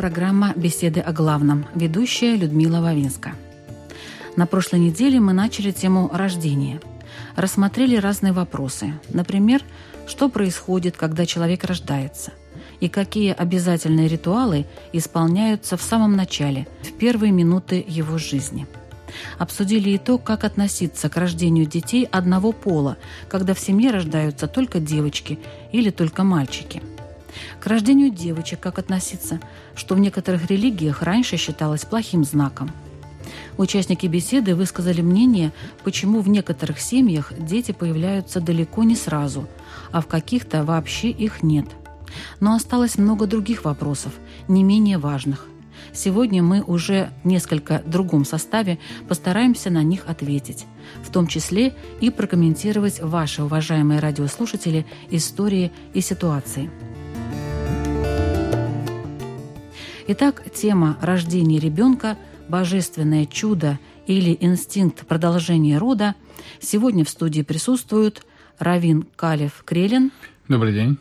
Программа «Беседы о главном». Ведущая Людмила Вавинска. На прошлой неделе мы начали тему рождения. Рассмотрели разные вопросы. Например, что происходит, когда человек рождается, и какие обязательные ритуалы исполняются в самом начале, в первые минуты его жизни. Обсудили и то, как относиться к рождению детей одного пола, когда в семье рождаются только девочки или только мальчики – к рождению девочек как относиться, что в некоторых религиях раньше считалось плохим знаком. Участники беседы высказали мнение, почему в некоторых семьях дети появляются далеко не сразу, а в каких-то вообще их нет. Но осталось много других вопросов, не менее важных. Сегодня мы уже в несколько другом составе постараемся на них ответить, в том числе и прокомментировать ваши, уважаемые радиослушатели, истории и ситуации – Итак, тема рождения ребенка, божественное чудо или инстинкт продолжения рода. Сегодня в студии присутствуют Равин Калев Крелин. Добрый день.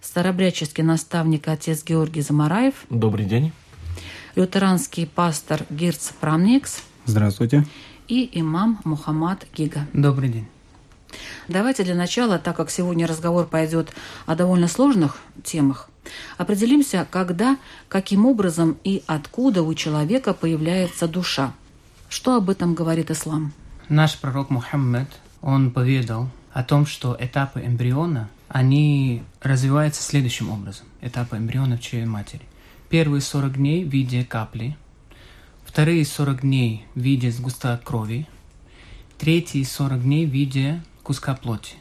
Старобряческий наставник отец Георгий Замараев. Добрый день. Лютеранский пастор Гирц Прамникс. Здравствуйте. И имам Мухаммад Гига. Добрый день. Давайте для начала, так как сегодня разговор пойдет о довольно сложных темах, Определимся, когда, каким образом и откуда у человека появляется душа. Что об этом говорит ислам? Наш пророк Мухаммед, он поведал о том, что этапы эмбриона, они развиваются следующим образом. Этапы эмбриона в чреве матери. Первые 40 дней в виде капли, вторые 40 дней в виде сгустка крови, третьи 40 дней в виде куска плоти.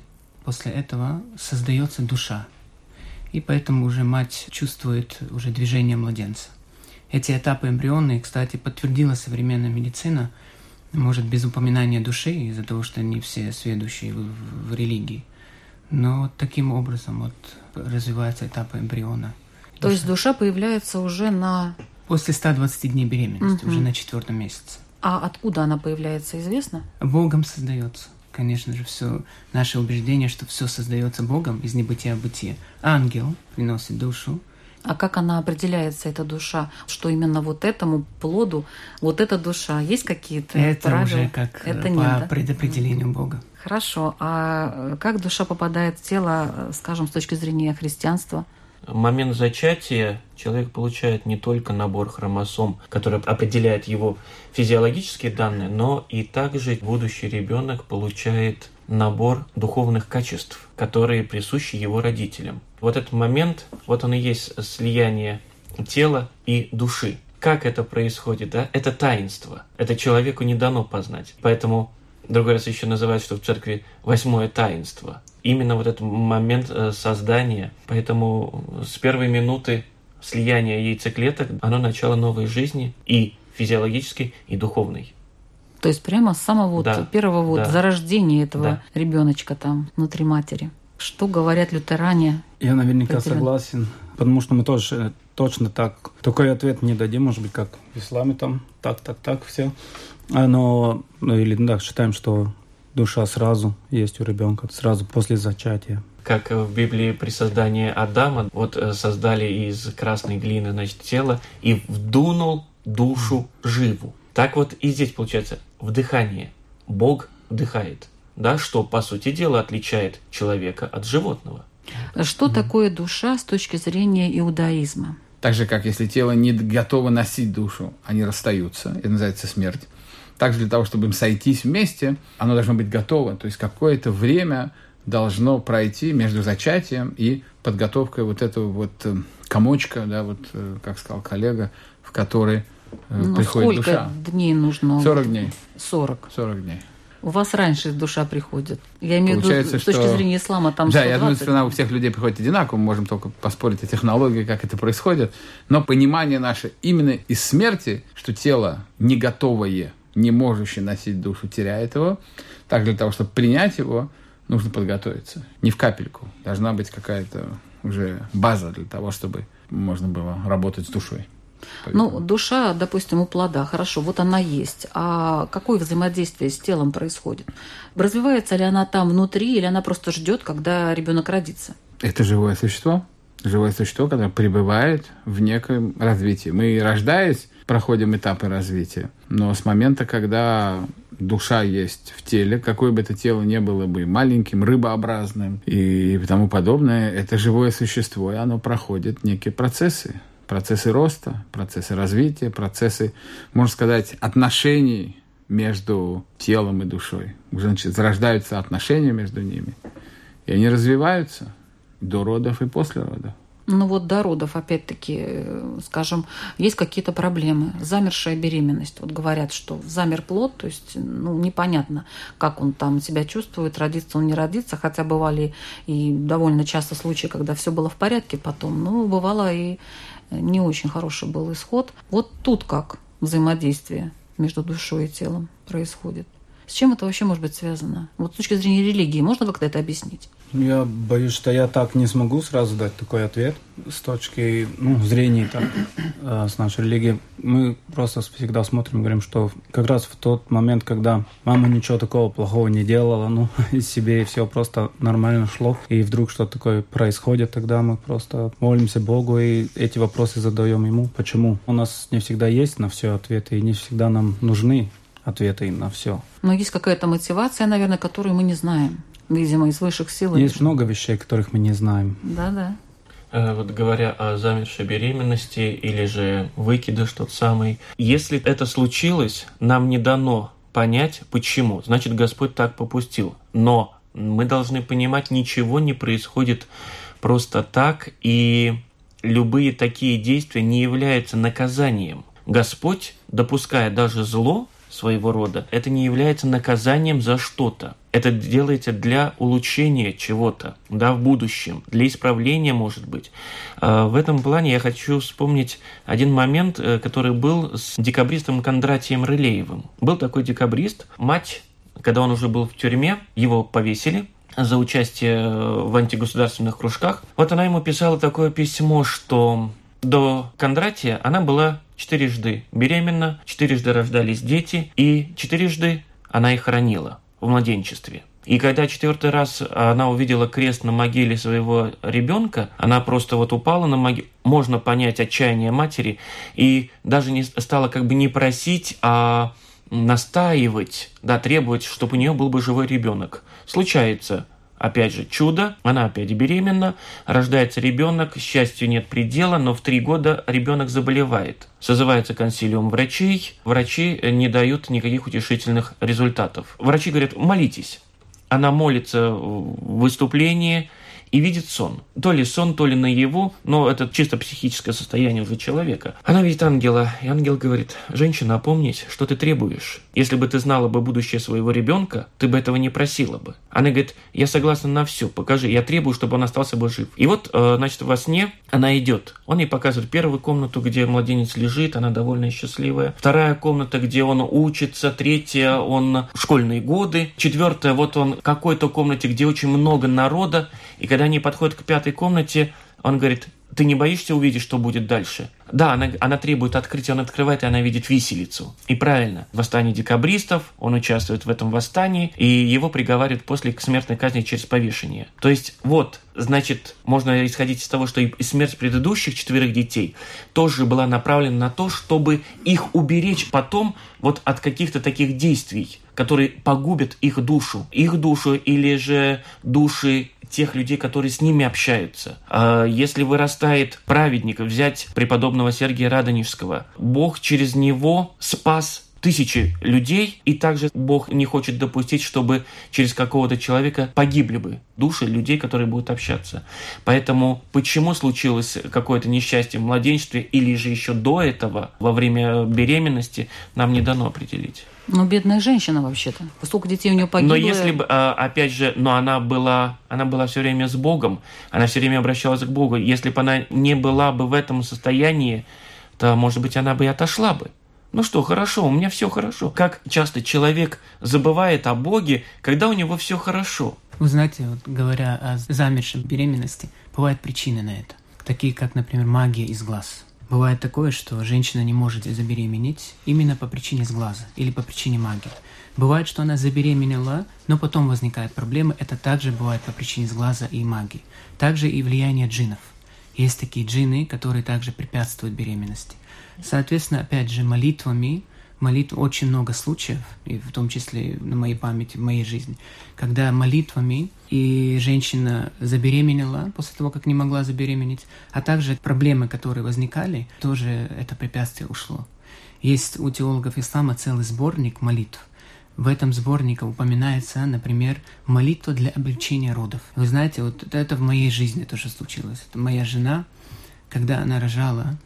После этого создается душа, и поэтому уже мать чувствует уже движение младенца. Эти этапы эмбрионные, кстати, подтвердила современная медицина, может, без упоминания души, из-за того, что они все сведущие в, в религии. Но таким образом вот развивается этап эмбриона. То душа. есть душа появляется уже на... После 120 дней беременности, угу. уже на четвертом месяце. А откуда она появляется, известно? Богом создается конечно же, все наше убеждение, что все создается Богом из небытия бытия. Ангел приносит душу. А как она определяется, эта душа? Что именно вот этому плоду, вот эта душа? Есть какие-то Это правила? уже как Это по нет, да? предопределению Бога. Хорошо. А как душа попадает в тело, скажем, с точки зрения христианства? Момент зачатия человек получает не только набор хромосом, который определяет его физиологические данные, но и также будущий ребенок получает набор духовных качеств, которые присущи его родителям. Вот этот момент, вот он и есть слияние тела и души. Как это происходит, да? Это таинство. Это человеку не дано познать. Поэтому другой раз еще называют, что в церкви восьмое таинство – именно вот этот момент э, создания. Поэтому с первой минуты слияния яйцеклеток оно начало новой жизни и физиологической, и духовной. То есть прямо с самого да, вот первого вот да. зарождения этого да. ребеночка там внутри матери. Что говорят лютеране? Я наверняка согласен, потому что мы тоже точно так такой ответ не дадим, может быть, как в исламе там так, так, так все. Но ну, или да, считаем, что душа сразу есть у ребенка, сразу после зачатия. Как в Библии при создании Адама, вот э, создали из красной глины, значит, тело и вдунул душу живу. Так вот и здесь получается вдыхание. Бог вдыхает, да, что по сути дела отличает человека от животного. Что mm такое душа с точки зрения иудаизма? Так же, как если тело не готово носить душу, они расстаются. Это называется смерть также для того, чтобы им сойтись вместе, оно должно быть готово. То есть какое-то время должно пройти между зачатием и подготовкой вот этого вот э, комочка, да, вот, э, как сказал коллега, в который э, ну, приходит сколько душа. дней нужно? 40 дней. 40. 40 дней. У вас раньше душа приходит. Я имею в виду, с точки что- зрения ислама, там да, я думаю, 120. что она у всех людей приходит одинаково, мы можем только поспорить о технологии, как это происходит. Но понимание наше именно из смерти, что тело не готовое, не можущее носить душу, теряет его. Так для того, чтобы принять его, нужно подготовиться. Не в капельку. Должна быть какая-то уже база для того, чтобы можно было работать с душой. Ну, душа, допустим, у плода, хорошо, вот она есть. А какое взаимодействие с телом происходит? Развивается ли она там внутри, или она просто ждет, когда ребенок родится? Это живое существо. Живое существо, которое пребывает в неком развитии. Мы, рождаясь, проходим этапы развития. Но с момента, когда душа есть в теле, какое бы это тело ни было бы маленьким, рыбообразным и тому подобное, это живое существо, и оно проходит некие процессы. Процессы роста, процессы развития, процессы, можно сказать, отношений между телом и душой. Уже значит, зарождаются отношения между ними. И они развиваются до родов и после родов. Ну вот до родов, опять-таки, скажем, есть какие-то проблемы. Замершая беременность. Вот говорят, что замер плод, то есть ну, непонятно, как он там себя чувствует, родится он, не родится. Хотя бывали и довольно часто случаи, когда все было в порядке потом. Но бывало и не очень хороший был исход. Вот тут как взаимодействие между душой и телом происходит. С чем это вообще может быть связано? Вот с точки зрения религии можно как-то это объяснить? Я боюсь, что я так не смогу сразу дать такой ответ с точки ну, зрения так, э, с нашей религии. Мы просто всегда смотрим, говорим, что как раз в тот момент, когда мама ничего такого плохого не делала, ну, из себе и все просто нормально шло, и вдруг что-то такое происходит, тогда мы просто молимся Богу и эти вопросы задаем Ему. Почему? У нас не всегда есть на все ответы, и не всегда нам нужны ответы на все. Но есть какая-то мотивация, наверное, которую мы не знаем. Видимо, из высших сил. Есть много вещей, которых мы не знаем. Да-да. Э, Вот говоря о замершей беременности или же выкидыш тот самый, если это случилось, нам не дано понять, почему. Значит, Господь так попустил. Но мы должны понимать, ничего не происходит просто так, и любые такие действия не являются наказанием. Господь, допуская даже зло своего рода, это не является наказанием за что-то. Это делается для улучшения чего-то, да, в будущем, для исправления, может быть. А, В этом плане я хочу вспомнить один момент, э, который был с декабристом Кондратием Рылеевым. Был такой декабрист, мать, когда он уже был в тюрьме, его повесили, за участие э, в антигосударственных кружках. Вот она ему писала такое письмо, что до Кондратия она была четырежды беременна, четырежды рождались дети, и четырежды она их хоронила в младенчестве. И когда четвертый раз она увидела крест на могиле своего ребенка, она просто вот упала на могилу. Можно понять отчаяние матери и даже не стала как бы не просить, а настаивать, да, требовать, чтобы у нее был бы живой ребенок. Случается, опять же, чудо, она опять беременна, рождается ребенок, счастью нет предела, но в три года ребенок заболевает. Созывается консилиум врачей, врачи не дают никаких утешительных результатов. Врачи говорят, молитесь. Она молится в выступлении и видит сон. То ли сон, то ли наяву, но это чисто психическое состояние уже человека. Она видит ангела, и ангел говорит, женщина, опомнись, что ты требуешь. Если бы ты знала бы будущее своего ребенка, ты бы этого не просила бы. Она говорит, я согласна на все, покажи, я требую, чтобы он остался бы жив. И вот, э, значит, во сне она идет. Он ей показывает первую комнату, где младенец лежит, она довольно счастливая. Вторая комната, где он учится. Третья, он школьные годы. Четвертая, вот он в какой-то комнате, где очень много народа. И когда они подходят к пятой комнате, он говорит, ты не боишься увидеть, что будет дальше? Да, она, она требует открытия, он открывает, и она видит виселицу. И правильно, восстание декабристов, он участвует в этом восстании, и его приговаривают после к смертной казни через повешение. То есть вот, значит, можно исходить из того, что и смерть предыдущих четверых детей тоже была направлена на то, чтобы их уберечь потом вот от каких-то таких действий, которые погубят их душу. Их душу или же души тех людей, которые с ними общаются. А Если вырастает праведник, взять преподобного Сергия Радонежского, Бог через него спас тысячи людей, и также Бог не хочет допустить, чтобы через какого-то человека погибли бы души людей, которые будут общаться. Поэтому почему случилось какое-то несчастье в младенчестве или же еще до этого, во время беременности, нам не дано определить. Ну, бедная женщина вообще-то. Сколько детей у нее погибло. Но если бы, а, опять же, но она была, она была все время с Богом, она все время обращалась к Богу. Если бы она не была бы в этом состоянии, то, может быть, она бы и отошла бы. Ну что, хорошо, у меня все хорошо. Как часто человек забывает о Боге, когда у него все хорошо? Вы знаете, вот говоря о замершей беременности, бывают причины на это. Такие, как, например, магия из глаз. Бывает такое, что женщина не может забеременеть именно по причине сглаза или по причине магии. Бывает, что она забеременела, но потом возникают проблемы. Это также бывает по причине сглаза и магии. Также и влияние джинов. Есть такие джины, которые также препятствуют беременности. Соответственно, опять же, молитвами, молитв очень много случаев, и в том числе на моей памяти, в моей жизни, когда молитвами и женщина забеременела после того, как не могла забеременеть, а также проблемы, которые возникали, тоже это препятствие ушло. Есть у теологов ислама целый сборник молитв. В этом сборнике упоминается, например, молитва для облегчения родов. Вы знаете, вот это в моей жизни тоже случилось. Это моя жена, когда она рожала,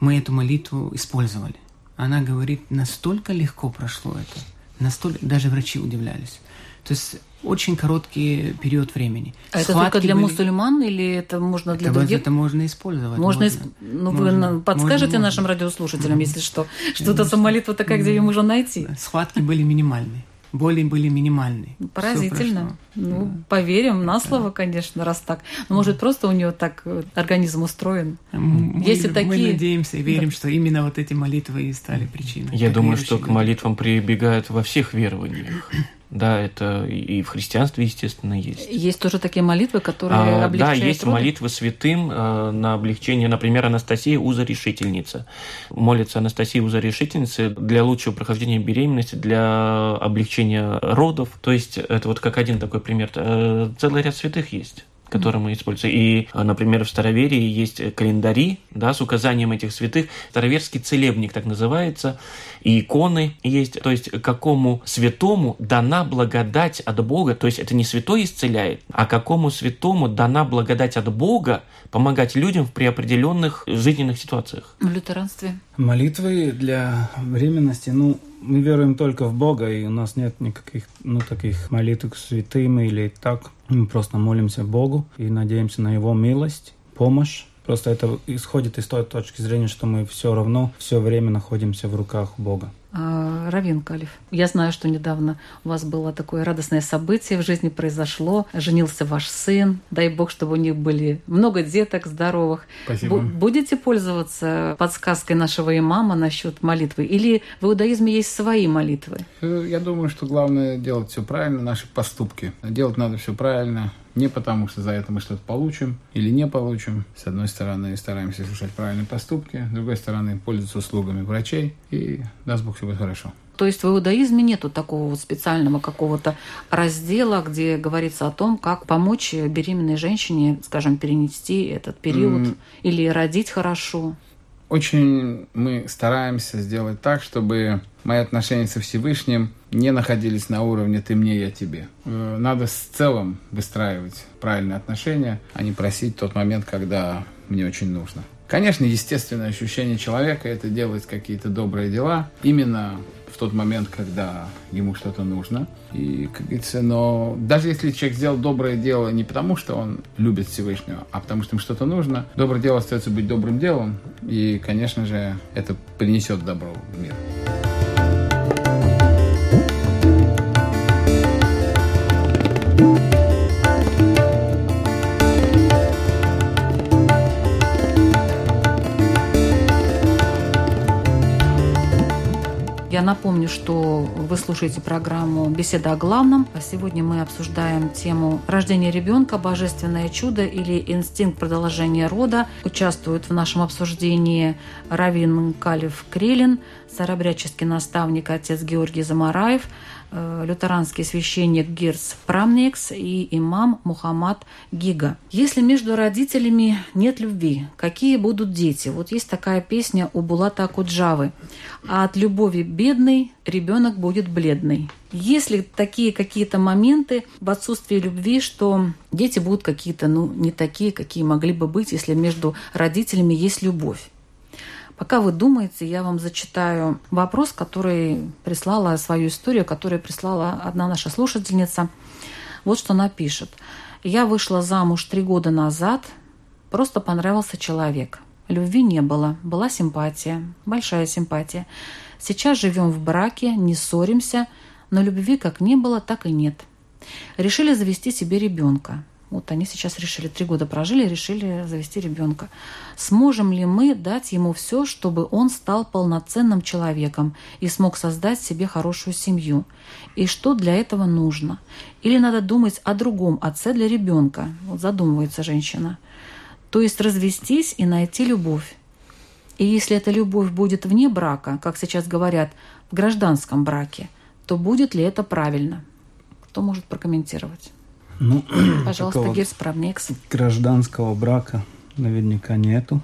мы эту молитву использовали. Она говорит, настолько легко прошло это, настолько, даже врачи удивлялись. То есть очень короткий период времени. А это только для были... мусульман или это можно для это, других? Это можно использовать. Можно, можно. Исп... Ну, можно. вы подскажете можно, нашим можно. радиослушателям, если что, что-то за молитва такая, где ее можно найти? Схватки были минимальные боли были минимальные. Поразительно. Ну, да. поверим на слово, да. конечно, раз так. Но может просто у нее так э, организм устроен. Мы, Если мы такие... надеемся и верим, да. что именно вот эти молитвы и стали причиной. Я думаю, что к молитвам прибегают во всех верованиях. Да, это и в христианстве, естественно, есть. Есть тоже такие молитвы, которые а, облегчают Да, есть роды? молитвы святым э, на облегчение. Например, Анастасия Уза-решительница. Молится Анастасия Уза-решительница для лучшего прохождения беременности, для облегчения родов. То есть это вот как один такой пример. Э, целый ряд святых есть которые мы используем. И, а, например, в Староверии есть календари да, с указанием этих святых. Староверский целебник так называется. И иконы есть. То есть, какому святому дана благодать от Бога. То есть, это не святой исцеляет, а какому святому дана благодать от Бога помогать людям при определенных жизненных ситуациях. В лютеранстве? Молитвы для временности, ну, мы веруем только в Бога, и у нас нет никаких, ну, таких молитв к святым или так. Мы просто молимся Богу и надеемся на Его милость, помощь. Просто это исходит из той точки зрения, что мы все равно все время находимся в руках Бога. А, Равин Калиф. Я знаю, что недавно у вас было такое радостное событие в жизни произошло. Женился ваш сын. Дай бог, чтобы у них были много деток здоровых. Спасибо. Будете пользоваться подсказкой нашего имама насчет молитвы? Или в иудаизме есть свои молитвы? Э, я думаю, что главное делать все правильно, наши поступки. Делать надо все правильно. Не потому, что за это мы что-то получим или не получим. С одной стороны, стараемся совершать правильные поступки, с другой стороны, пользоваться услугами врачей, и даст Бог, все будет хорошо. То есть в иудаизме нету такого вот специального какого-то раздела, где говорится о том, как помочь беременной женщине, скажем, перенести этот период mm. или родить хорошо. Очень мы стараемся сделать так, чтобы мои отношения со Всевышним не находились на уровне «ты мне, я тебе». Э, надо с целым выстраивать правильные отношения, а не просить тот момент, когда мне очень нужно. Конечно, естественное ощущение человека – это делать какие-то добрые дела именно тот момент, когда ему что-то нужно. И, как говорится, но даже если человек сделал доброе дело не потому, что он любит Всевышнего, а потому что ему что-то нужно, доброе дело остается быть добрым делом, и, конечно же, это принесет добро в мир. Я напомню, что вы слушаете программу «Беседа о главном». А сегодня мы обсуждаем тему рождения ребенка, божественное чудо или инстинкт продолжения рода. Участвуют в нашем обсуждении Равин Калев Крелин, старобряческий наставник отец Георгий Замараев, э, лютеранский священник Гирс Прамникс и имам Мухаммад Гига. Если между родителями нет любви, какие будут дети? Вот есть такая песня у Булата Акуджавы. А от любови бедный ребенок будет бледный. Есть ли такие какие-то моменты в отсутствии любви, что дети будут какие-то, ну, не такие, какие могли бы быть, если между родителями есть любовь? Пока вы думаете, я вам зачитаю вопрос, который прислала свою историю, которую прислала одна наша слушательница. Вот что она пишет. Я вышла замуж три года назад, просто понравился человек. Любви не было, была симпатия, большая симпатия. Сейчас живем в браке, не ссоримся, но любви как не было, так и нет. Решили завести себе ребенка. Вот они сейчас решили, три года прожили, решили завести ребенка. Сможем ли мы дать ему все, чтобы он стал полноценным человеком и смог создать себе хорошую семью? И что для этого нужно? Или надо думать о другом отце для ребенка? Вот задумывается женщина. То есть развестись и найти любовь. И если эта любовь будет вне брака, как сейчас говорят, в гражданском браке, то будет ли это правильно? Кто может прокомментировать? Ну, Пожалуйста, Гирс Правнекс. Гражданского брака наверняка нету.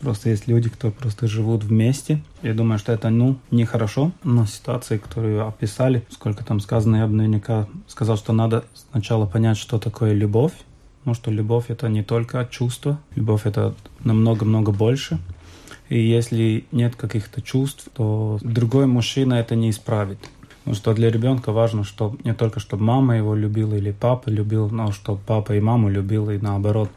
Просто есть люди, кто просто живут вместе. Я думаю, что это, ну, нехорошо. Но ситуации, которую описали, сколько там сказано, я бы наверняка сказал, что надо сначала понять, что такое любовь. Ну, что любовь — это не только чувство. Любовь — это намного-много больше. И если нет каких-то чувств, то другой мужчина это не исправит. Потому что для ребенка важно, что не только чтобы мама его любила или папа любил, но чтобы папа и маму любил и наоборот.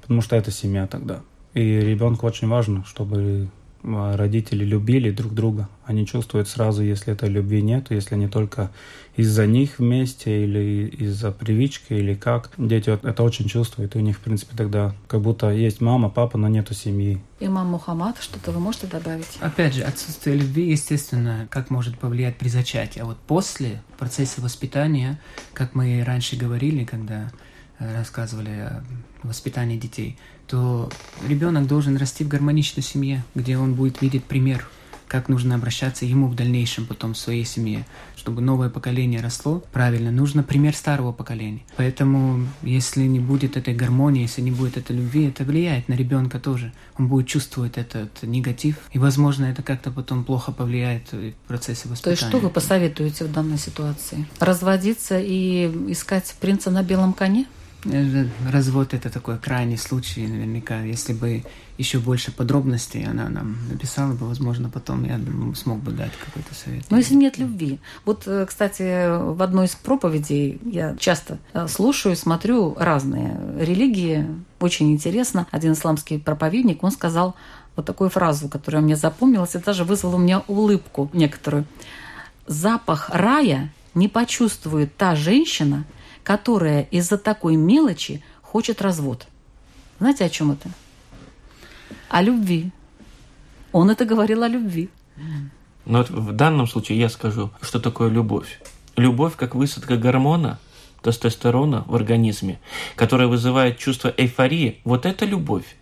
Потому что это семья тогда. И ребенку очень важно, чтобы родители любили друг друга. Они чувствуют сразу, если этой любви нет, если не только из-за них вместе или из-за привычки или как. Дети это очень чувствуют, и у них, в принципе, тогда как будто есть мама, папа, но нету семьи. Имам Мухаммад, что-то вы можете добавить? Опять же, отсутствие любви, естественно, как может повлиять при зачатии. А вот после, в процессе воспитания, как мы раньше говорили, когда рассказывали о воспитании детей, то ребенок должен расти в гармоничной семье, где он будет видеть пример, как нужно обращаться ему в дальнейшем потом в своей семье. Чтобы новое поколение росло правильно, нужно пример старого поколения. Поэтому, если не будет этой гармонии, если не будет этой любви, это влияет на ребенка тоже. Он будет чувствовать этот негатив, и, возможно, это как-то потом плохо повлияет в процессе воспитания. То есть что вы посоветуете в данной ситуации? Разводиться и искать принца на белом коне? Э, развод это такой крайний случай, наверняка. Если бы еще больше подробностей она нам написала бы, возможно, потом я смог бы дать какой-то совет. Но если нет любви. Вот, э, кстати, в одной из проповедей я часто э, слушаю, смотрю разные религии. Очень интересно. Один исламский проповедник, он сказал вот такую фразу, которая мне запомнилась, и даже вызвала у меня улыбку некоторую. Запах рая не почувствует та женщина, которая из-за такой мелочи хочет развод. Знаете, о чем это? О любви. Он это говорил о любви. Но в данном случае я скажу, что такое любовь. Любовь как высадка гормона, тестостерона в организме, которая вызывает чувство эйфории. Вот это любовь.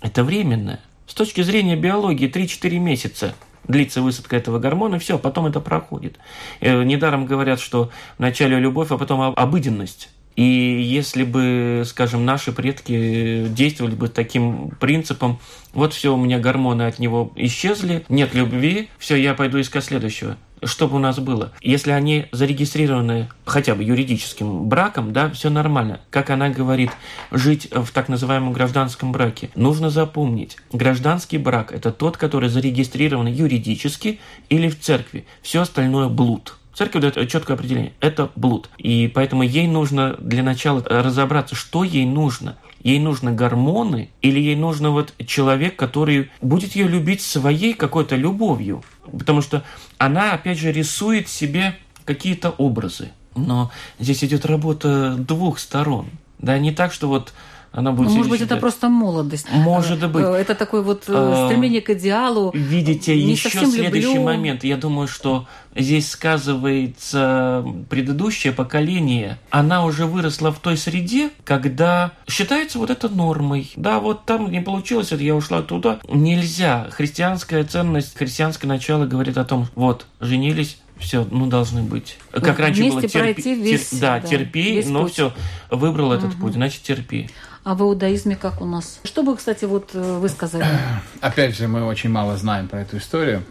Это временное. С точки зрения биологии 3-4 месяца длится высадка этого гормона, все, потом это проходит. Э, недаром говорят, что вначале любовь, а потом обыденность. И если бы, скажем, наши предки действовали бы таким принципом, вот все, у меня гормоны от него исчезли, нет любви, все, я пойду искать следующего чтобы у нас было. Если они зарегистрированы хотя бы юридическим браком, да, все нормально. Как она говорит, жить в так называемом гражданском браке. Нужно запомнить, гражданский брак – это тот, который зарегистрирован юридически или в церкви. Все остальное – блуд. Церковь дает четкое определение. Это блуд. И поэтому ей нужно для начала разобраться, что ей нужно. Ей нужны гормоны или ей нужно вот человек, который будет ее любить своей какой-то любовью. Потому что она, опять же, рисует себе какие-то образы. Но здесь идет работа двух сторон. Да, не так, что вот она будет... Ну, может быть, это просто молодость. Может быть. Э, это такое вот э, а, стремление к идеалу. Видите, не еще следующий люблю. момент. Я думаю, что здесь сказывается предыдущее поколение. Она уже выросла в той среде, когда считается вот это нормой. Да, вот там не получилось, это я ушла туда. Нельзя. Христианская ценность, христианское начало говорит о том, вот, женились, все, ну, должны быть. Как Ну, раньше было, терпи, весь, тер- да, да, терпи, весь но путь. все, выбрал этот Мгм. путь, значит, терпи. А в иудаизме как у нас? Что бы, кстати, вот э, вы сказали? Опять же, мы очень мало знаем про эту историю.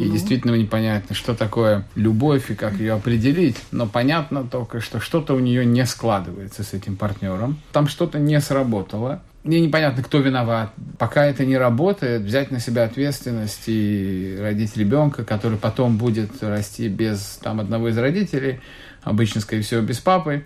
И действительно непонятно, что такое любовь и как ее определить. Но понятно только, что что-то у нее не складывается с этим партнером. Там что-то не сработало. Мне непонятно, кто виноват. Пока это не работает, взять на себя ответственность и родить ребенка, который потом будет расти без там, одного из родителей, обычно, скорее всего, без папы,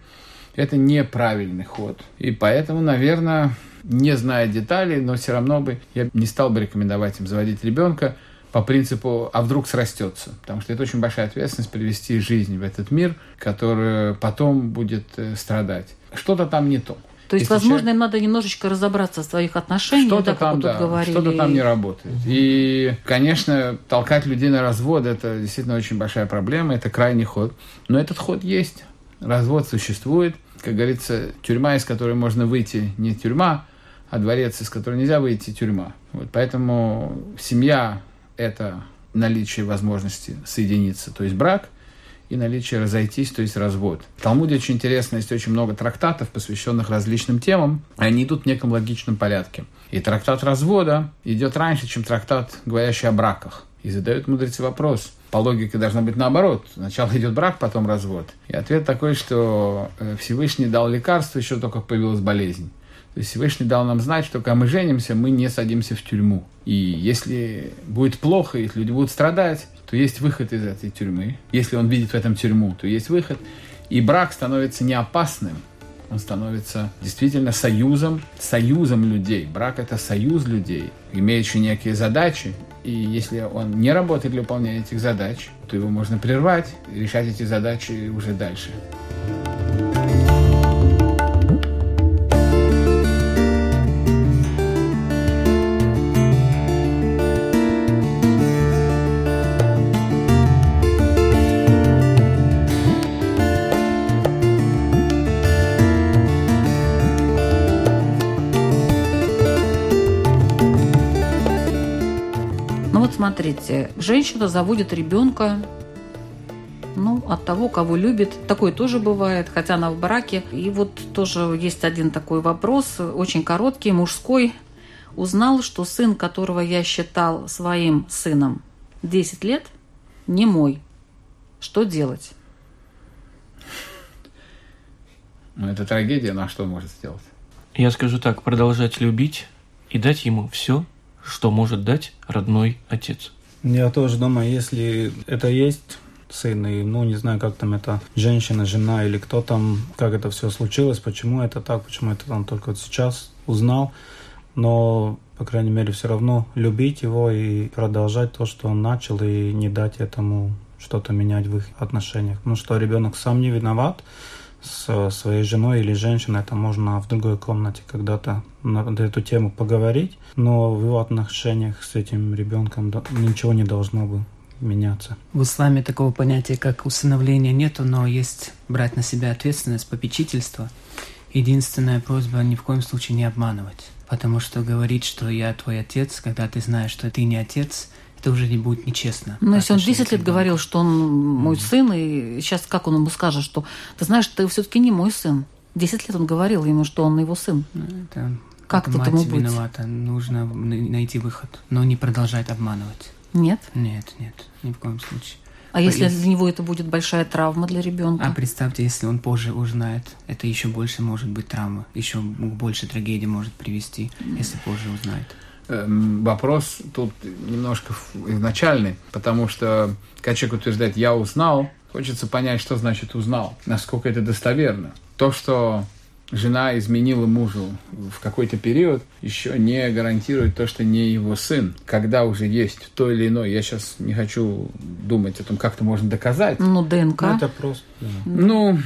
это неправильный ход. И поэтому, наверное, не зная деталей, но все равно бы я не стал бы рекомендовать им заводить ребенка по принципу «а вдруг срастется?». Потому что это очень большая ответственность привести жизнь в этот мир, который потом будет э, страдать. Что-то там не то. То есть, Если возможно, человек- им надо немножечко разобраться в своих отношениях, что-то да, там, да, говорили. что-то там не работает. И, конечно, толкать людей на развод – это действительно очень большая проблема, это крайний ход. Но этот ход есть, развод существует. Как говорится, тюрьма, из которой можно выйти, не тюрьма, а дворец, из которого нельзя выйти, тюрьма. Вот поэтому семья – это наличие возможности соединиться, то есть брак – и наличие разойтись, то есть развод. В Талмуде очень интересно, есть очень много трактатов, посвященных различным темам, и они идут в неком логичном порядке. И трактат развода идет раньше, чем трактат, говорящий о браках. И задают мудрецы вопрос. По логике должно быть наоборот. Сначала идет брак, потом развод. И ответ такой, что э, Всевышний дал лекарство, еще только появилась болезнь. То есть Всевышний дал нам знать, что когда мы женимся, мы не садимся в тюрьму. И если будет плохо, если люди будут страдать, то есть выход из этой тюрьмы. Если он видит в этом тюрьму, то есть выход. И брак становится не опасным, он становится действительно союзом, союзом людей. Брак – это союз людей, имеющий некие задачи. И если он не работает для выполнения этих задач, то его можно прервать и решать эти задачи уже дальше. Смотрите, женщина заводит ребенка ну, от того, кого любит. Такое тоже бывает, хотя она в браке. И вот тоже есть один такой вопрос, очень короткий, мужской. Узнал, что сын, которого я считал своим сыном 10 лет, не мой. Что делать? Но это трагедия, на что он может сделать? Я скажу так, продолжать любить и дать ему все, что может дать родной отец. Я тоже думаю, если это есть сын, и, ну, не знаю, как там это женщина, жена или кто там, как это все случилось, почему это так, почему это там только вот сейчас узнал, но, по крайней мере, все равно любить его и продолжать то, что он начал, и не дать этому что-то менять в их отношениях. Ну, что ребенок сам не виноват, с своей женой или женщиной, это можно в другой комнате когда-то на эту тему поговорить, но в его отношениях с этим ребенком ничего не должно бы меняться. В исламе такого понятия, как усыновление, нету, но есть брать на себя ответственность, попечительство. Единственная просьба ни в коем случае не обманывать. Потому что говорить, что я твой отец, когда ты знаешь, что ты не отец, это уже не будет нечестно. Ну, по если он отношению 10 к лет говорил, что он мой сын, и сейчас как он ему скажет, что ты знаешь, ты все-таки не мой сын. 10 лет он говорил ему, что он его сын. Ну, Это Как это тут мать ему быть? виновата. Нужно найти выход, но не продолжать обманывать. Нет? Нет, нет, ни в коем случае. А если если- для него это будет большая травма для ребенка? А представьте, если он позже узнает, это еще больше может быть травма, еще больше трагедии может привести, если позже узнает. Эм, Вопрос тут немножко изначальный, потому что, когда человек утверждает «я узнал», хочется понять, что значит «узнал», насколько это достоверно. То, что жена изменила мужу в какой-то период, еще не гарантирует то, что не его сын. Когда уже есть то или иное, я сейчас не хочу думать о том, как это можно доказать, Ну, ДНК. Ну, это просто... да. ну,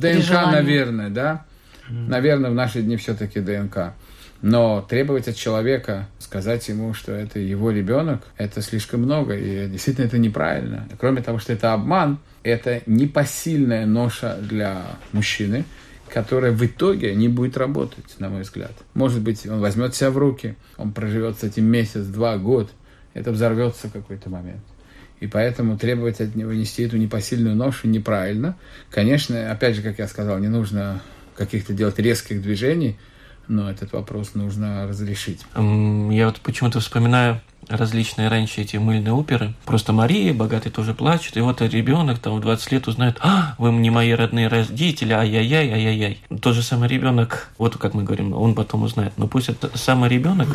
При ДНК, наверное, да. Наверное, в наши дни все-таки ДНК. Но требовать от человека, сказать ему, что это его ребенок, это слишком много, и действительно это неправильно. Кроме того, что это обман, это непосильная ноша для мужчины, которая в итоге не будет работать, на мой взгляд. Может быть, он возьмет себя в руки, он проживет с этим месяц, два, год, это взорвется в какой-то момент. И поэтому требовать от него нести эту непосильную ношу неправильно. Конечно, опять же, как я сказал, не нужно каких-то делать резких движений, но этот вопрос нужно разрешить. Я вот почему-то вспоминаю различные раньше эти мыльные оперы. Просто Мария, богатый тоже плачет, и вот ребенок там в 20 лет узнает, а, вы не мои родные родители, ай-яй-яй, ай-яй-яй. Тот же самый ребенок, вот как мы говорим, он потом узнает. Но пусть этот самый ребенок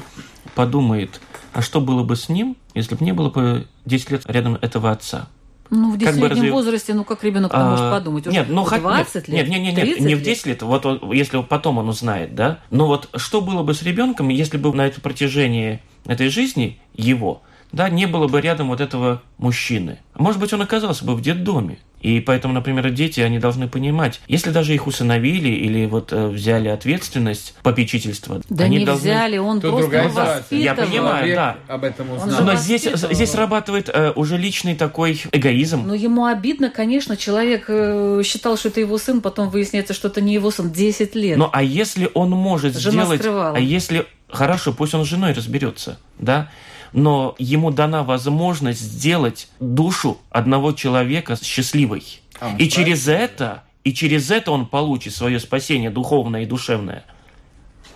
подумает, а что было бы с ним, если бы не было бы 10 лет рядом этого отца? Ну, в десятилетнем разве- возрасте, ну, как ребенок А, может подумать? Уже Нет, ну в хоть 20 нет, лет? Нет, нет, нет, 30 не в лет? 10 лет, вот, вот если потом он узнает, да. Но вот что было бы с ребенком, если бы на это протяжении этой жизни его, да, не было бы рядом вот этого мужчины. Может быть, он оказался бы в детдоме. И поэтому, например, дети, они должны понимать, если даже их усыновили или вот э, взяли ответственность попечительства, Да они не должны... взяли, он Тут просто другая воспитывал. Я понимаю, да. об этом Он узнал. же Но здесь, здесь срабатывает э, уже личный такой эгоизм. Ну, ему обидно, конечно, человек э, считал, что это его сын, потом выясняется, что это не его сын. 10 лет. Ну, а если он может Жена сделать... скрывала. А если... Хорошо, пусть он с женой разберется, да? Но ему дана возможность сделать душу одного человека счастливой. А, и он через это, и через это он получит свое спасение духовное и душевное.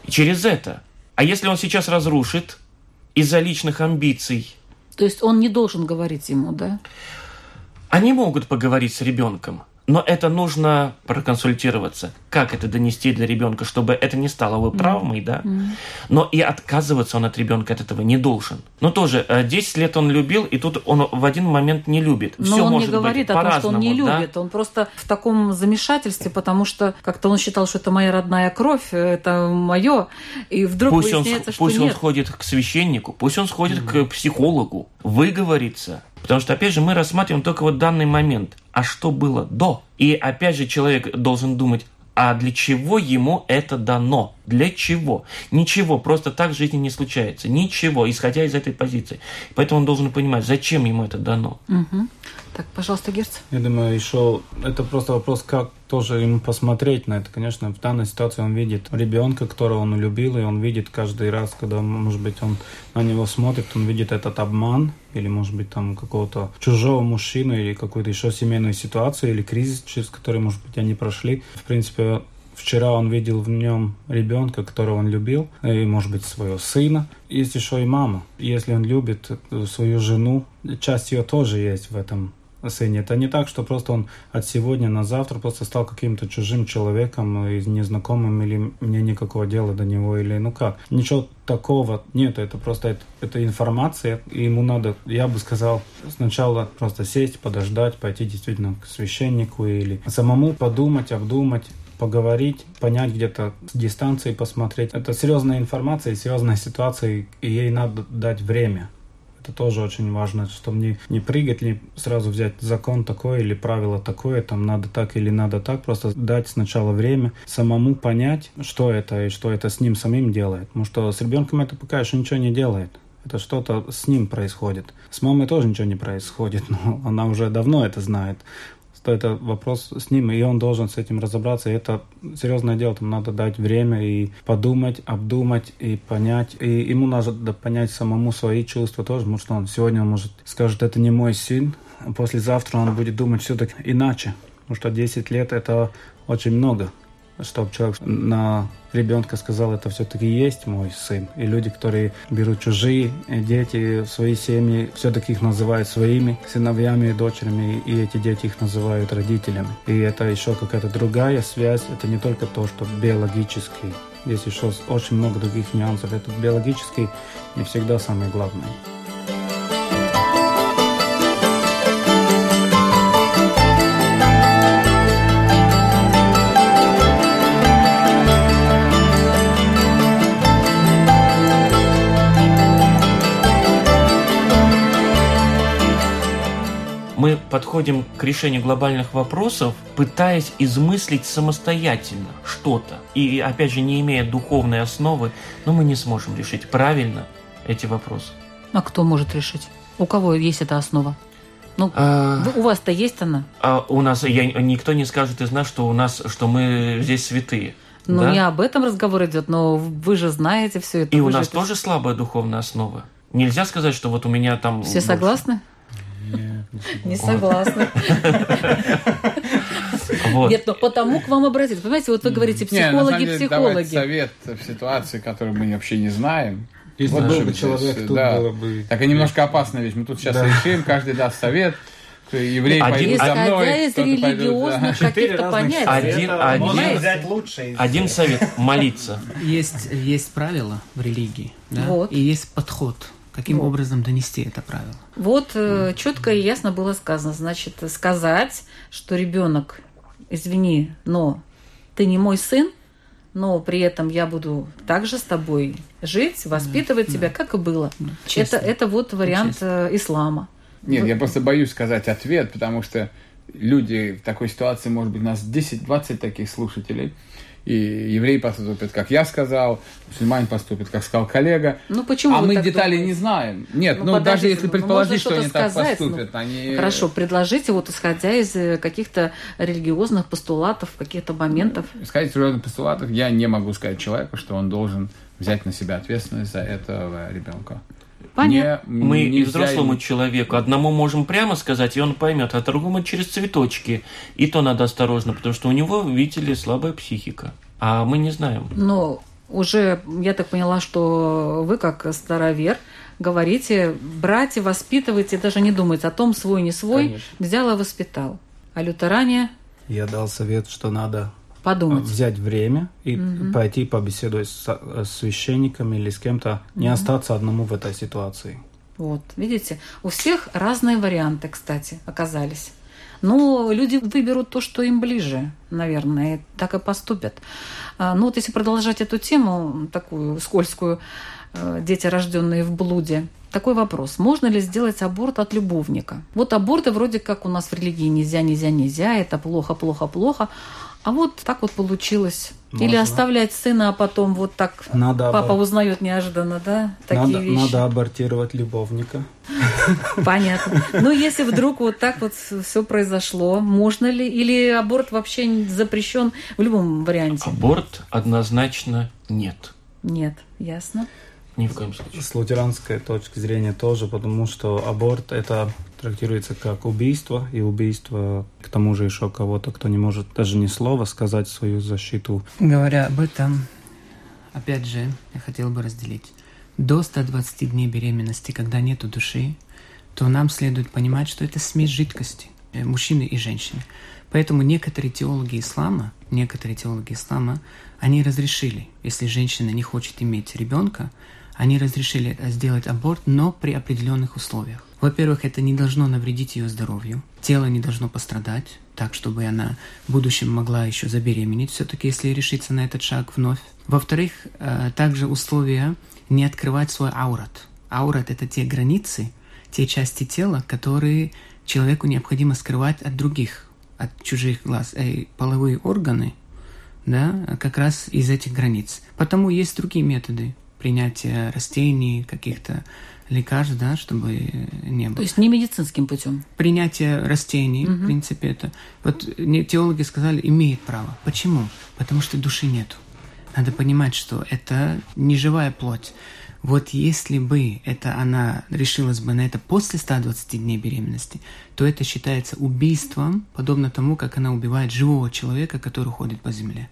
И через это. А если он сейчас разрушит из-за личных амбиций, То есть он не должен говорить ему, да? они могут поговорить с ребенком, но это нужно проконсультироваться, как это донести для ребенка, чтобы это не стало его травмой, да. Но и отказываться он от ребенка от этого не должен. Но тоже э, 10 лет он любил, и тут он в один момент не любит. Но Всё он не может говорит быть о том, что он не да. любит. Он просто в таком замешательстве, потому что как-то он считал, что это моя родная кровь, это мое, и вдруг Пусть, он, выясняется, сх- что пусть он нет. сходит к священнику, пусть он сходит к психологу, выговорится. Потому что, опять же, мы рассматриваем только вот данный момент. А что было до? И, опять же, человек должен думать, а для чего ему это дано? Для чего? Ничего, просто так в жизни не случается. Ничего, исходя из этой позиции. Поэтому он должен понимать, зачем ему это дано. Мгм. Так, пожалуйста, Герц. Я думаю, еще это просто вопрос, как тоже ему посмотреть на это. Конечно, в данной ситуации он видит ребенка, которого он любил, и он видит каждый раз, когда, может быть, он на него смотрит, он видит этот обман, или, может быть, там какого-то чужого мужчину, или какую-то еще семейную ситуацию, или кризис, через который, может быть, они прошли. В принципе, Вчера он видел в нем ребенка, которого он любил, и, может быть, своего сына. Есть еще и мама. Если он любит свою жену, часть ее тоже есть в этом сыне. Это не так, что просто он от сегодня на завтра просто стал каким-то чужим человеком и незнакомым, или мне никакого дела до него, или ну как. Ничего такого нет, это просто это, это информация, и ему надо, я бы сказал, сначала просто сесть, подождать, пойти действительно к священнику или самому подумать, обдумать, поговорить, понять где-то с дистанции, посмотреть. Это серьезная информация, серьезная ситуация, и ей надо дать время. Это тоже очень важно, чтобы не, не прыгать, не сразу взять закон такой или правило такое, там надо так или надо так, просто дать сначала время, самому понять, что это и что это с ним самим делает. Потому что с ребенком это пока еще ничего не делает. Это что-то с ним происходит. С мамой тоже ничего не происходит, но она уже давно это знает что это вопрос с ним, и он должен с этим разобраться. И это серьезное дело, там надо дать время и подумать, обдумать и понять. И ему надо понять самому свои чувства тоже, потому что он сегодня он может скажет, это не мой сын, а послезавтра он будет думать все-таки иначе. Потому что 10 лет это очень много чтобы человек на ребенка сказал, это все-таки есть мой сын. И люди, которые берут чужие дети свои семьи, все-таки их называют своими сыновьями и дочерями, и эти дети их называют родителями. И это еще какая-то другая связь, это не только то, что биологический. Есть еще очень много других нюансов. Этот биологический не всегда самый главный. Мы подходим к решению глобальных вопросов, пытаясь измыслить самостоятельно что-то. И опять же, не имея духовной основы, но мы не сможем решить правильно эти вопросы. А кто может решить? У кого есть эта основа? Ну, А, у вас-то есть она? а у нас я, никто не скажет из нас, что у нас, что мы здесь святые. Ну, да? не об этом разговор идет, но вы же знаете все это. И у нас это- тоже слабая духовная основа. Нельзя сказать, что вот у меня там... Все согласны? Не. Не согласна. Вот. Нет, но потому к вам обратиться. Понимаете, вот вы говорите Не, на самом психологи, деле, давать психологи. совет в ситуации, которую мы вообще не знаем. Если Вот был бы человек, тут да. было бы... Так и немножко опасная вещь. Мы тут сейчас Да. решим, каждый даст совет. Евреи Один- пойдут за мной, из религиозных каких-то понятий. Один- один- Можно взять лучшее. из Один совет – молиться. Есть, есть правила в религии, да? Вот. и есть подход, каким Вот. образом донести это правило. Вот э, четко и ясно было сказано. Значит, сказать, что ребенок, извини, но ты не мой сын, но при этом я буду также с тобой жить, воспитывать тебя, как и было. Это, Честно. это вот вариант Честно. э, ислама. Нет, я просто боюсь сказать ответ, потому что люди в такой ситуации, может быть, у нас 10-20 таких слушателей, и еврей поступит, как я сказал, мусульманин поступит, как сказал коллега. Ну почему а мы так деталей думаете? не знаем. Нет, Ну, ну, даже если ну, предположить, что они так сказать, ну, поступят, они... Хорошо, предложите, вот исходя из э, каких-то религиозных постулатов, каких-то моментов. Сказать серьезных постулатов, я не могу сказать человеку, что он должен взять на себя ответственность за этого ребенка. Понятно. Не- Мы и нельзя взрослому человеку одному можем прямо сказать, и он поймет, а другому через цветочки. И то надо осторожно, потому что у него, видите ли, слабая психика. А мы не знаем. Но уже, я так поняла, что вы, как старовер, говорите, брать и воспитывать, и даже не думать о том, свой, не свой, Конечно. взял и воспитал. А лютеране Я дал совет, что надо подумать. взять время и пойти побеседовать с, с священником или с кем-то, не остаться одному в этой ситуации. Вот, видите, у всех разные варианты, кстати, оказались. Но люди выберут то, что им ближе, наверное, и так и поступят. А, Ну вот если продолжать эту тему, такую скользкую, э, дети, рожденные в блуде, такой вопрос. Можно ли сделать аборт от любовника? Вот аборты вроде как у нас в религии нельзя, нельзя, нельзя, это плохо, плохо, плохо. А вот так вот получилось. Или Можно. оставлять сына, а потом вот так Надо, папа абор- узнает неожиданно, да? Такие надо, вещи. надо абортировать любовника. Понятно. Ну, если вдруг вот так вот все произошло, можно ли? Или аборт вообще запрещен в любом варианте? Аборт однозначно нет. Нет, ясно. Ни в коем случае. С лютеранской точки зрения тоже, потому что аборт это трактируется как убийство, и убийство к тому же еще кого-то, кто не может даже ни слова сказать свою защиту. Говоря об этом, опять же, я хотел бы разделить. До 120 дней беременности, когда нету души, то нам следует понимать, что это смесь жидкости э, мужчины и женщины. Поэтому некоторые теологи ислама, некоторые теологи ислама, они разрешили, если женщина не хочет иметь ребенка, они разрешили сделать аборт, но при определенных условиях. Во-первых, это не должно навредить ее здоровью, тело не должно пострадать, так, чтобы она в будущем могла еще забеременеть, все-таки, если решиться на этот шаг вновь. Во-вторых, э, также условия не открывать свой аурат. Аурат – это те границы, те части тела, которые человеку необходимо скрывать от других, от чужих глаз. Э, половые органы, да, как раз из этих границ. Потому есть другие методы принятия растений, каких-то лекарств, да, чтобы не было. То есть не медицинским путем. Принятие растений, в принципе, это... Вот теологи сказали, имеет право. Почему? Потому что души нету. Надо понимать, что это не живая плоть. Вот если бы это она решилась бы на это после 120 дней беременности, то это считается убийством, подобно тому, как она убивает живого человека, который ходит по земле.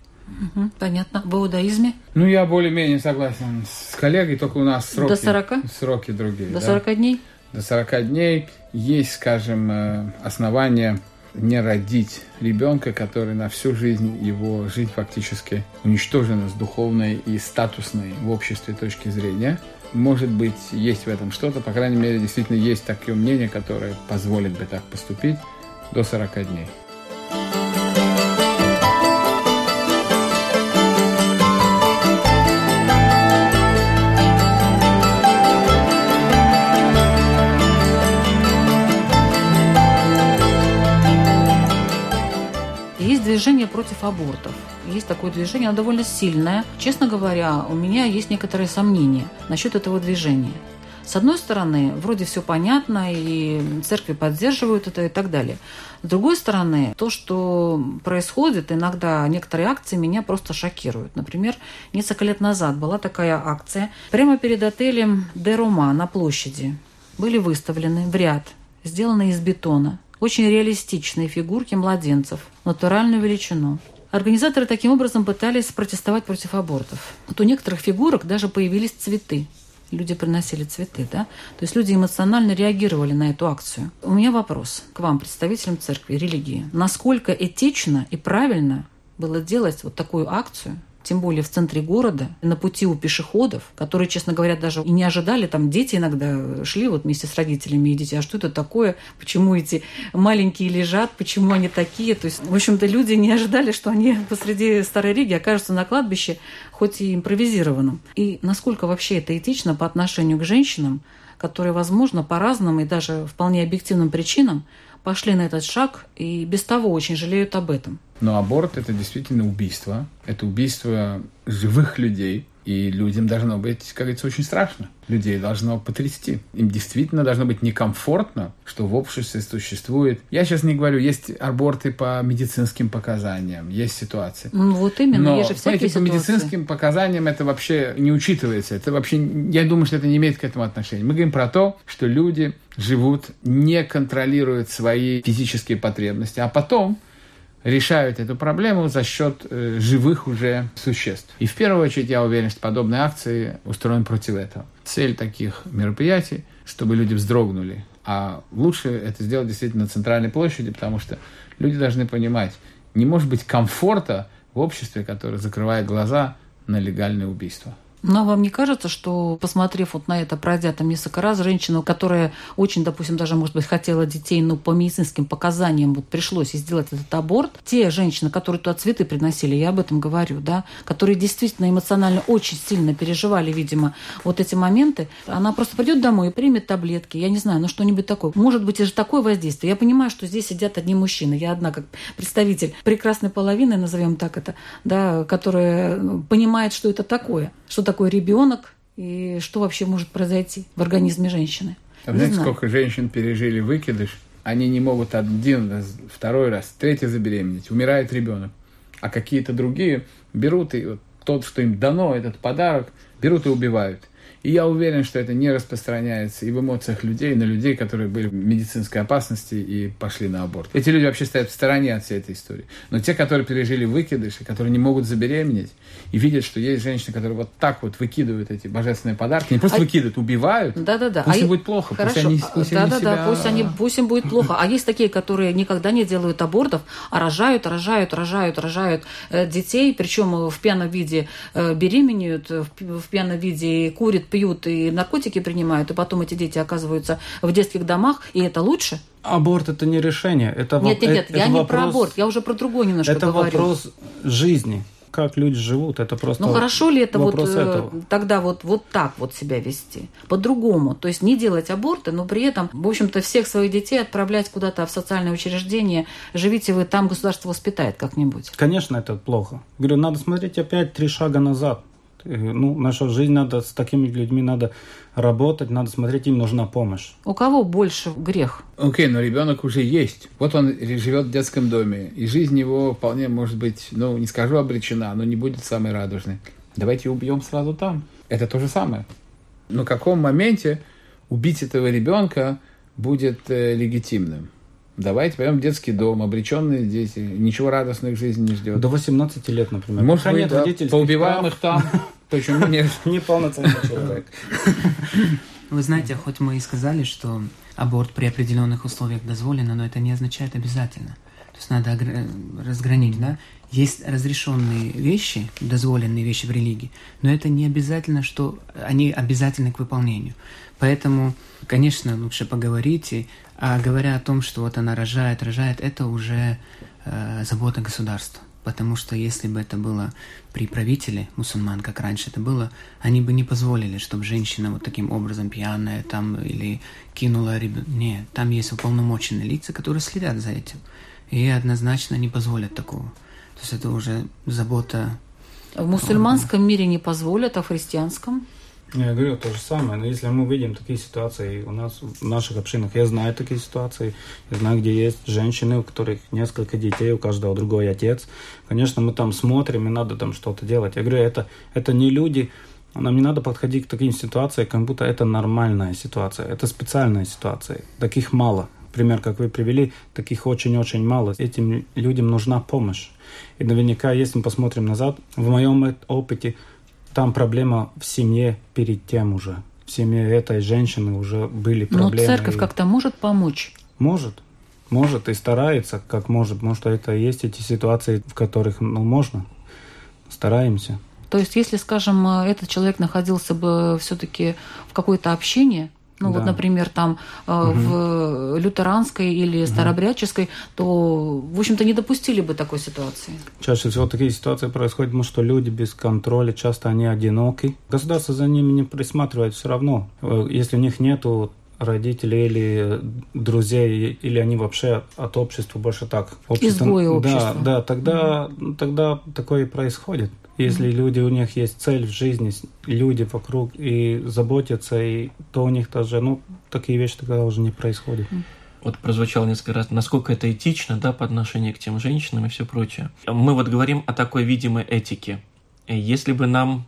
Мгм, понятно. В иудаизме Ну, я более-менее согласен с коллегой, только у нас сроки, До 40? сроки другие. до да. 40 дней? До 40 дней есть, скажем, э, основания не родить ребенка, который на всю жизнь, его жизнь фактически уничтожена с духовной и статусной в обществе точки зрения. Может быть, есть в этом что-то, по крайней мере, действительно есть такие мнения, которые позволят бы так поступить до 40 дней. Движение против абортов. Есть такое движение, оно довольно сильное. Честно говоря, у меня есть некоторые сомнения насчет этого движения. С одной стороны, вроде все понятно, и церкви поддерживают это и так далее. С другой стороны, то, что происходит, иногда некоторые акции меня просто шокируют. Например, несколько лет назад была такая акция. Прямо перед отелем Де Рома на площади были выставлены в ряд сделанные из бетона. Очень реалистичные фигурки младенцев, натуральную величину. Организаторы таким образом пытались протестовать против абортов. Вот у некоторых фигурок даже появились цветы. Люди приносили цветы, да? То есть люди эмоционально реагировали на эту акцию. У меня вопрос к вам, представителям церкви, религии. Насколько этично и правильно было делать вот такую акцию, тем более в центре города, на пути у пешеходов, которые, честно говоря, даже и не ожидали, там дети иногда шли вот вместе с родителями и дети, а что это такое, почему эти маленькие лежат, почему они такие, то есть, в общем-то, люди не ожидали, что они посреди Старой Риги окажутся на кладбище, хоть и импровизированном. И насколько вообще это этично по отношению к женщинам, которые, возможно, по разным и даже вполне объективным причинам пошли на этот шаг и без того очень жалеют об этом. Но аборт это действительно убийство. Это убийство живых людей. И людям должно быть, как говорится, очень страшно. Людей должно потрясти. Им действительно должно быть некомфортно, что в обществе существует. Я сейчас не говорю, есть аборты по медицинским показаниям, есть ситуации. Ну, вот именно, Но, есть же всякие знаете, по медицинским показаниям это вообще не учитывается. Это вообще, я думаю, что это не имеет к этому отношения. Мы говорим про то, что люди живут, не контролируют свои физические потребности, а потом решают эту проблему за счет э, живых уже существ. И в первую очередь я уверен, что подобные акции устроены против этого. Цель таких мероприятий, чтобы люди вздрогнули. А лучше это сделать действительно на центральной площади, потому что люди должны понимать, не может быть комфорта в обществе, которое закрывает глаза на легальное убийство. Но вам не кажется, что, посмотрев вот на это, пройдя там несколько раз, женщина, которая очень, допустим, даже, может быть, хотела детей, но по медицинским показаниям вот пришлось сделать этот аборт, те женщины, которые туда цветы приносили, я об этом говорю, да, которые действительно эмоционально очень сильно переживали, видимо, вот эти моменты, она просто придет домой и примет таблетки, я не знаю, ну что-нибудь такое. Может быть, и же такое воздействие. Я понимаю, что здесь сидят одни мужчины. Я одна, как представитель прекрасной половины, назовем так это, да, которая понимает, что это такое, что такое ребенок и что вообще может произойти в организме женщины. А знаете, сколько женщин пережили выкидыш? Они не могут один раз, второй раз, третий забеременеть. Умирает ребенок. А какие-то другие берут и вот тот, что им дано, этот подарок, берут и убивают. И я уверен, что это не распространяется и в эмоциях людей на людей, которые были в медицинской опасности и пошли на аборт. Эти люди вообще стоят в стороне от всей этой истории. Но те, которые пережили выкидыши, которые не могут забеременеть, и видят, что есть женщины, которые вот так вот выкидывают эти божественные подарки, не просто а... выкидывают, убивают. Да, да, да. Пусть а им будет плохо, Хорошо. пусть они, пусть да, они да, себя... да, пусть, они, пусть им будет плохо. А есть такие, которые никогда не делают абортов, а рожают, рожают, рожают, рожают э, детей, причем в пьяном виде э, беременеют, в пьяном виде курят, пьют и наркотики принимают, и потом эти дети оказываются в детских домах, и это лучше. Аборт это не решение, это нет, нет, нет, это я вопрос, не про аборт, я уже про другое немножко это говорю. Это вопрос жизни как люди живут, это просто Ну хорошо ли это вот этого. тогда вот, вот так вот себя вести? По-другому. То есть не делать аборты, но при этом, в общем-то, всех своих детей отправлять куда-то в социальное учреждение. Живите вы там, государство воспитает как-нибудь. Конечно, это плохо. Говорю, надо смотреть опять три шага назад. Ну, наша жизнь надо, с такими людьми надо работать, надо смотреть, им нужна помощь. У кого больше грех? Окей, okay, но ребенок уже есть. Вот он живет в детском доме, и жизнь его вполне может быть, ну, не скажу обречена, но не будет самой радужной. Давайте убьем сразу там. Это то же самое. Но в каком моменте убить этого ребенка будет э, легитимным? Давайте пойдем в детский дом, обреченные дети, ничего радостных в жизни не ждет. До 18 лет, например. Может быть, да, поубиваем их там. Почему нет? Неполноценный человек. Вы знаете, хоть мы и сказали, что аборт при определенных условиях дозволено, но это не означает обязательно. То есть надо разграничить, да? Есть разрешенные вещи, дозволенные вещи в религии, но это не обязательно, что они обязательны к выполнению. Поэтому, конечно, лучше поговорить. А говоря о том, что вот она рожает, рожает, это уже э, забота государства. Потому что если бы это было при правителе мусульман, как раньше это было, они бы не позволили, чтобы женщина вот таким образом пьяная там или кинула ребенка. Нет, там есть уполномоченные лица, которые следят за этим. И однозначно не позволят такого. То есть это уже забота... В мусульманском мире не позволят, а в христианском? Я говорю то же самое, но если мы видим такие ситуации у нас в наших общинах, я знаю такие ситуации, я знаю, где есть женщины, у которых несколько детей, у каждого другой отец, конечно, мы там смотрим, и надо там что-то делать. Я говорю, это, это не люди, Нам не надо подходить к таким ситуациям, как будто это нормальная ситуация. Это специальная ситуация. Таких мало. Пример, как вы привели, таких очень-очень мало. Этим людям нужна помощь. И наверняка, если мы посмотрим назад, в моем опыте, там проблема в семье перед тем уже. В семье этой женщины уже были проблемы. Но церковь как-то может помочь? Может. Может и старается, как может. Потому что это есть эти ситуации, в которых ну, можно. Стараемся. То есть, если, скажем, этот человек находился бы все-таки в какое-то общение, ну да. вот, например, там угу. в лютеранской или старобрядческой, угу. то, в общем-то, не допустили бы такой ситуации. Чаще всего такие ситуации происходят, потому что люди без контроля, часто они одиноки. Государство за ними не присматривает все равно. Э, если у них нету родителей или друзей, или они вообще от общества больше так. Общество, Изгои общества. Да, да, тогда, mm тогда такое и происходит. Если люди, у них есть цель в жизни, люди вокруг и заботятся, и то у них тоже, ну, такие вещи тогда уже не происходят. вот прозвучало несколько раз, насколько это этично, да, по отношению к тем женщинам и все прочее. Мы вот говорим о такой видимой этике. Если бы нам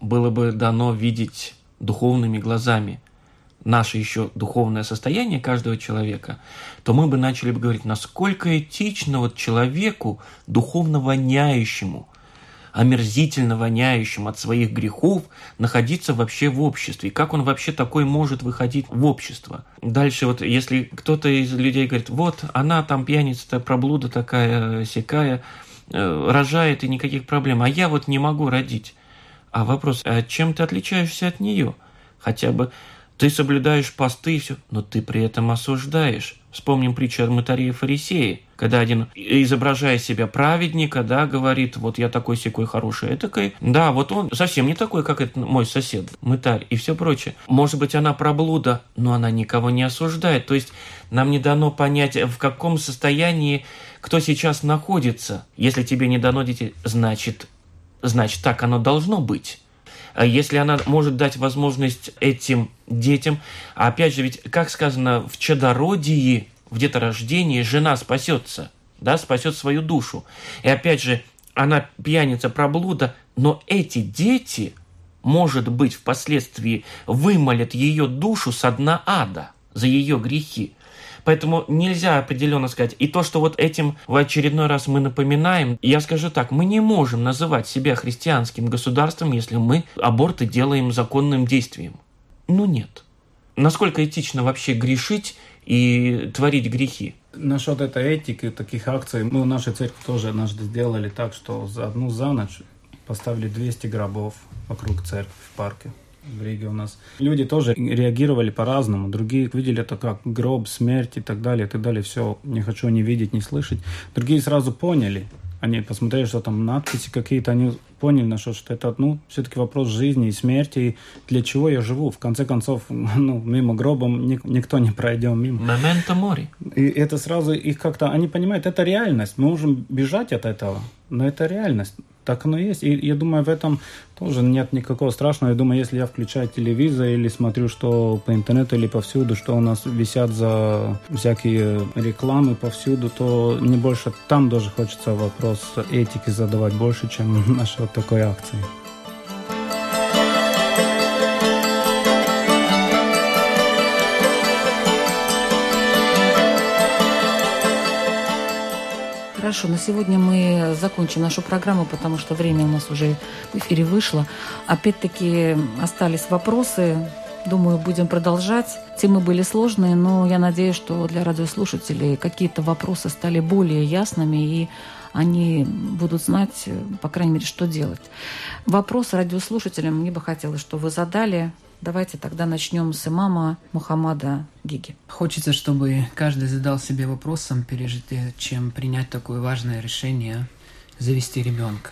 было бы дано видеть духовными глазами наше еще духовное состояние каждого человека, то мы бы начали бы говорить, насколько этично вот человеку, духовно воняющему, омерзительно воняющим от своих грехов, находиться вообще в обществе. И как он вообще такой может выходить в общество? Дальше вот, если кто-то из людей говорит, вот, она там пьяница, проблуда такая, сякая, э, рожает и никаких проблем, а я вот не могу родить. А вопрос, а чем ты отличаешься от нее? Хотя бы ты соблюдаешь посты и все, но ты при этом осуждаешь. Вспомним притчу о мытаре и фарисее, когда один, изображая себя праведника, да, говорит, вот я такой секой хороший, этакой. Да, вот он совсем не такой, как этот мой сосед, мытарь и все прочее. Может быть, она проблуда, но она никого не осуждает. То есть нам не дано понять, в каком состоянии кто сейчас находится. Если тебе не дано дети, значит, значит так оно должно быть. А если она может дать возможность этим детям, опять же, ведь, как сказано, в чадородии, в деторождении жена спасется, да, спасет свою душу. И опять же, она пьяница проблуда, но эти дети, может быть, впоследствии вымолят ее душу со дна ада за ее грехи. Поэтому нельзя определенно сказать. И то, что вот этим в очередной раз мы напоминаем, я скажу так, мы не можем называть себя христианским государством, если мы аборты делаем законным действием. Ну нет. Насколько этично вообще грешить и творить грехи? Насчет этой этики, таких акций, мы в нашей церкви тоже однажды сделали так, что за одну за ночь поставили 200 гробов вокруг церкви в парке в Риге у нас. Люди тоже реагировали по-разному. Другие видели это как гроб, смерть и так далее, и так далее. Все, не хочу ни видеть, ни слышать. Другие сразу поняли. Они посмотрели, что там надписи какие-то, они поняли, на что, что это, ну, все-таки вопрос жизни и смерти, и для чего я живу. В конце концов, ну, мимо гроба никто не пройдет мимо. Моменто мори. И это сразу их как-то, они понимают, это реальность. Мы можем бежать от этого, но это реальность. Так оно и есть. И я думаю, в этом тоже нет никакого страшного. Я думаю, если я включаю телевизор или смотрю, что по интернету или повсюду, что у нас висят за всякие рекламы повсюду, то не больше там даже хочется вопрос этики задавать больше, чем нашей вот такой акции. Хорошо, на сегодня мы закончим нашу программу, потому что время у нас уже в эфире вышло. Опять-таки остались вопросы. Думаю, будем продолжать. Темы были сложные, но я надеюсь, что для радиослушателей какие-то вопросы стали более ясными, и они будут знать, по крайней мере, что делать. Вопрос радиослушателям мне бы хотелось, что вы задали. Давайте тогда начнем с имама Мухаммада Гиги. Хочется, чтобы каждый задал себе вопросом, прежде чем принять такое важное решение, завести ребенка.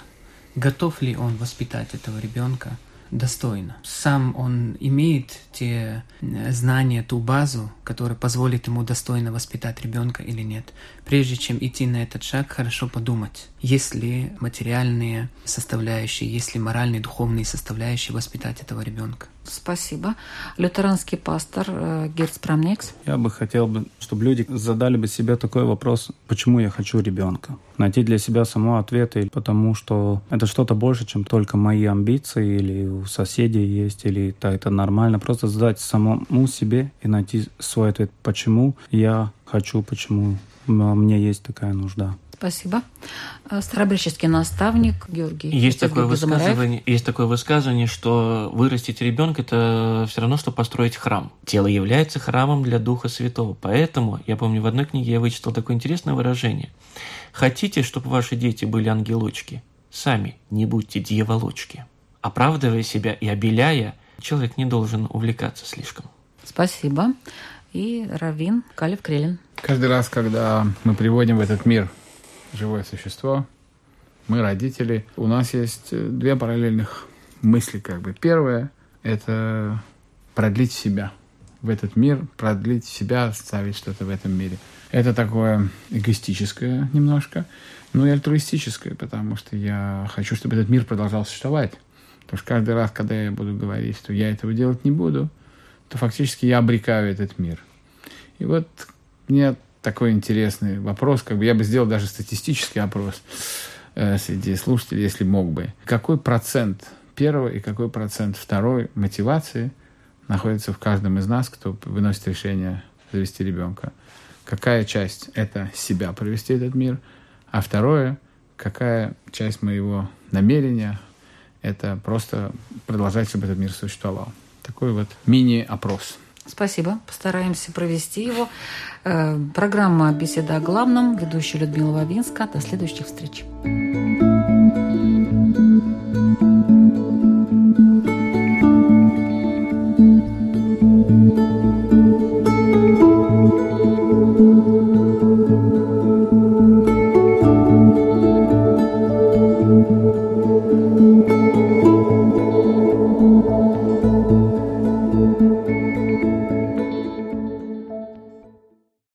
Готов ли он воспитать этого ребенка достойно? Сам он имеет те э, знания, ту базу, которая позволит ему достойно воспитать ребенка или нет. Прежде чем идти на этот шаг, хорошо подумать, есть ли материальные составляющие, есть ли моральные, духовные составляющие воспитать этого ребенка. Спасибо. Лютеранский пастор э, Герц Прамникс. Я бы хотел, бы, чтобы люди задали бы себе такой вопрос, почему я хочу ребенка. Найти для себя само ответы, потому что это что-то больше, чем только мои амбиции, или у соседей есть, или это, это нормально. Просто задать самому себе и найти свой ответ, почему я хочу, почему мне есть такая нужда. Спасибо. Э, старобреческий наставник Георгий. Есть такое, высказывание, есть такое высказывание, что вырастить ребенка – это все равно, что построить храм. Тело является храмом для Духа Святого. Поэтому, я помню, в одной книге я вычитал такое интересное выражение. Хотите, чтобы ваши дети были ангелочки? Сами не будьте дьяволочки. Оправдывая себя и обеляя, человек не должен увлекаться слишком. Спасибо. И Равин Калев Крелин. Каждый раз, когда мы приводим в этот мир живое существо, мы родители, у нас есть э, две параллельных мысли как бы. Первое – это продлить себя в этот мир, продлить себя, оставить что-то в этом мире. Это такое эгоистическое немножко, но и альтруистическое, потому что я хочу, чтобы этот мир продолжал существовать. Потому что каждый раз, когда я буду говорить, что я этого делать не буду, то фактически я обрекаю этот мир. И вот мне такой интересный вопрос, как бы я бы сделал даже статистический опрос э, среди слушателей, если мог бы. Какой процент первого и какой процент второй мотивации находится в каждом из нас, кто выносит решение завести ребенка? Какая часть – это себя провести этот мир, а второе – какая часть моего намерения – это просто продолжать, чтобы этот мир существовал. Такой вот мини-опрос. Спасибо. Постараемся провести его. Э, программа «Беседа о главном». Ведущая Людмила Вавинска. До следующих встреч. thank you